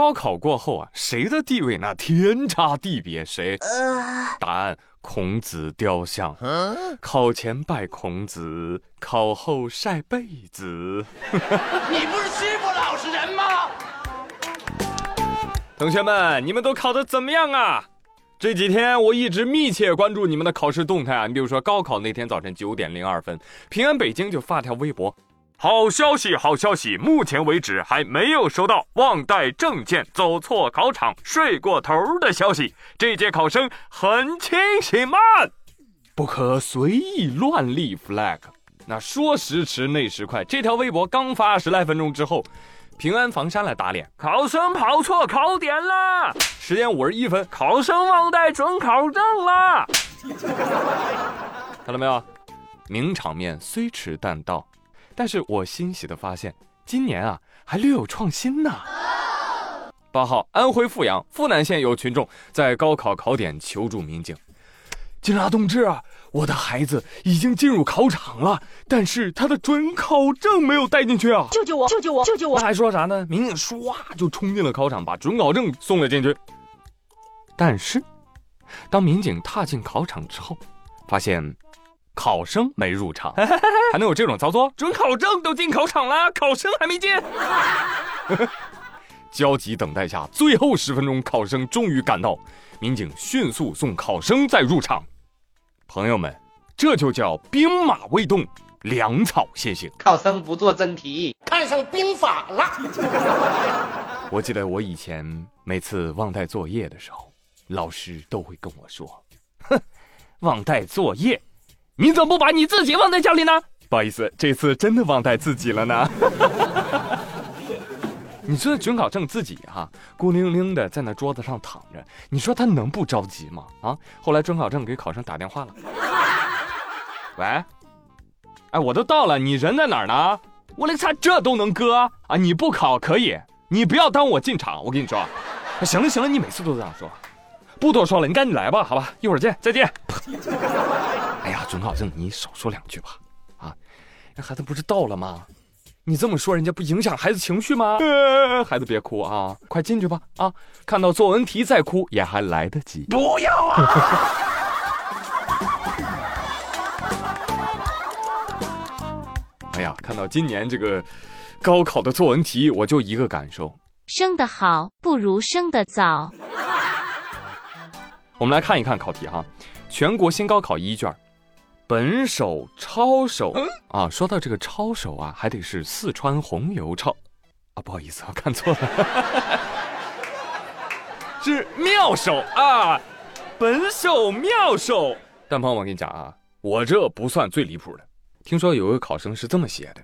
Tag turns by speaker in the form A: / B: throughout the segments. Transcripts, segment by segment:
A: 高考过后啊，谁的地位那天差地别？谁？答案。孔子雕像，考前拜孔子，考后晒被子。
B: 你不是欺负老实人吗？
A: 同学们，你们都考得怎么样啊？这几天我一直密切关注你们的考试动态啊。你比如说高考那天早晨九点零二分，平安北京就发条微博。好消息，好消息！目前为止还没有收到忘带证件、走错考场、睡过头的消息。这届考生很清醒吗？不可随意乱立 flag。那说时迟，那时快，这条微博刚发十来分钟之后，平安房山来打脸，考生跑错考点了。十点五十一分，考生忘带准考证了。看到没有？名场面虽迟但到。但是我欣喜的发现，今年啊还略有创新呢。八号，安徽阜阳阜南县有群众在高考考点求助民警，警察同志啊，我的孩子已经进入考场了，但是他的准考证没有带进去啊！
C: 救救我！救救我！救救我！
A: 他还说啥呢？民警唰就冲进了考场，把准考证送了进去。但是，当民警踏进考场之后，发现。考生没入场，还能有这种操作？准考证都进考场了，考生还没进。焦急等待下，最后十分钟，考生终于赶到，民警迅速送考生再入场。朋友们，这就叫兵马未动，粮草先行。
B: 考生不做真题，看上兵法了。
A: 我记得我以前每次忘带作业的时候，老师都会跟我说：“哼，忘带作业。”你怎么不把你自己忘在家里呢？不好意思，这次真的忘带自己了呢。你说准考证自己哈孤零零的在那桌子上躺着，你说他能不着急吗？啊！后来准考证给考生打电话了。喂，哎，我都到了，你人在哪儿呢？我勒个擦，这都能割啊！你不考可以，你不要耽误我进场。我跟你说，行了行了，你每次都这样说，不多说了，你赶紧来吧，好吧，一会儿见，再见。准考证，你少说两句吧，啊，那孩子不是到了吗？你这么说，人家不影响孩子情绪吗？孩子别哭啊，快进去吧，啊，看到作文题再哭也还来得及。
B: 不要啊！
A: 哎呀，看到今年这个高考的作文题，我就一个感受：
C: 生得好不如生得早。
A: 我们来看一看考题哈，全国新高考一卷。本手抄手啊，说到这个抄手啊，还得是四川红油抄啊，不好意思啊，看错了，是妙手啊，本手妙手。但朋友们，我跟你讲啊，我这不算最离谱的。听说有个考生是这么写的：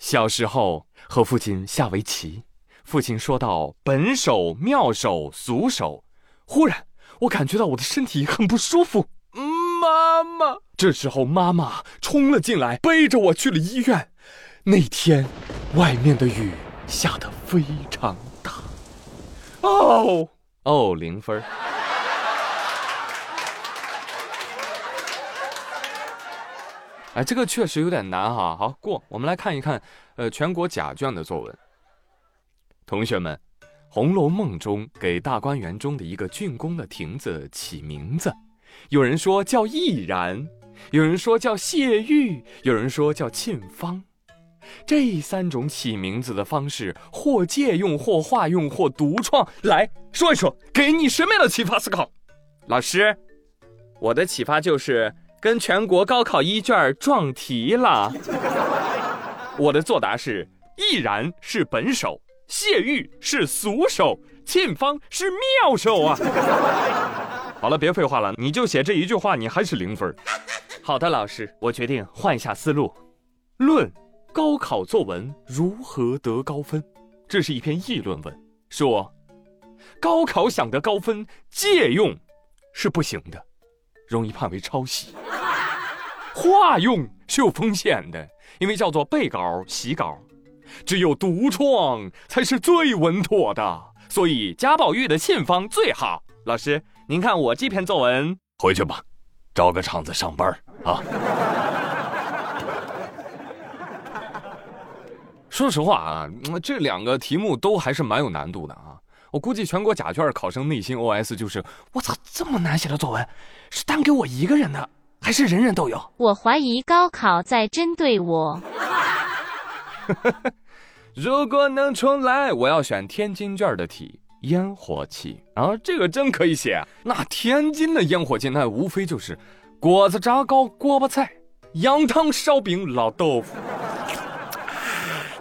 A: 小时候和父亲下围棋，父亲说到本手妙手俗手，忽然我感觉到我的身体很不舒服。这时候妈妈冲了进来，背着我去了医院。那天，外面的雨下得非常大。哦哦，零分。哎，这个确实有点难哈。好过，我们来看一看，呃，全国甲卷的作文。同学们，《红楼梦》中给大观园中的一个竣工的亭子起名字。有人说叫易然，有人说叫谢玉，有人说叫沁芳。这三种起名字的方式，或借用，或化用，或独创。来说一说，给你什么样的启发思考？老师，我的启发就是跟全国高考一卷撞题了。我的作答是：易然是本手，谢玉是俗手，沁芳是妙手啊。好了，别废话了，你就写这一句话，你还是零分。好的，老师，我决定换一下思路。论高考作文如何得高分，这是一篇议论文，说高考想得高分，借用是不行的，容易判为抄袭；化用是有风险的，因为叫做北高西高，只有独创才是最稳妥的，所以贾宝玉的信方最好。老师，您看我这篇作文，回去吧，找个厂子上班。啊。说实话啊，这两个题目都还是蛮有难度的啊。我估计全国甲卷考生内心 OS 就是：我操，这么难写的作文，是单给我一个人的，还是人人都有？
C: 我怀疑高考在针对我。
A: 如果能重来，我要选天津卷的题，烟火气啊，这个真可以写。那天津的烟火气，那无非就是果子炸糕、锅巴菜、羊汤、烧饼、老豆腐。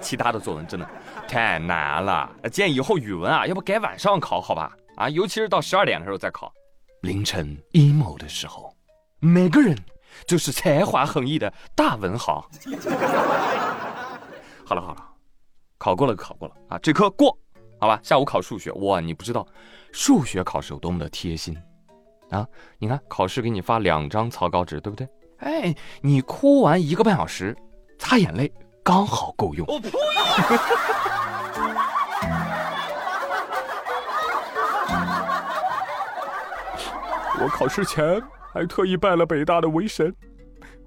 A: 其他的作文真的。太难了，建议以后语文啊，要不改晚上考好吧？啊，尤其是到十二点的时候再考，凌晨 emo 的时候，每个人就是才华横溢的大文豪。好了好了，考过了考过了啊，这科过，好吧？下午考数学，哇，你不知道数学考试有多么的贴心啊！你看考试给你发两张草稿纸，对不对？哎，你哭完一个半小时，擦眼泪刚好够用。我呸！我考试前还特意拜了北大的维神，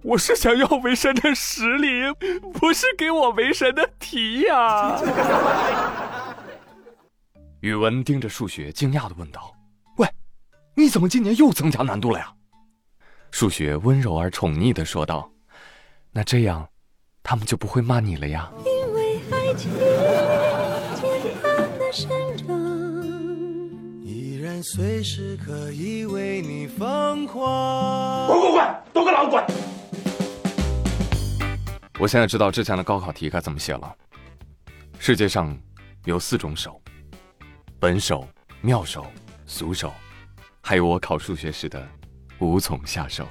A: 我是想要维神的实力，不是给我维神的题呀。语文盯着数学，惊讶的问道：“喂，你怎么今年又增加难度了呀？”数学温柔而宠溺的说道：“那这样，他们就不会骂你了呀。”因为爱情随时可以为你疯狂。滚滚滚，都给老滚！我现在知道之前的高考题该怎么写了。世界上有四种手：本手、妙手、俗手，还有我考数学时的无从下手。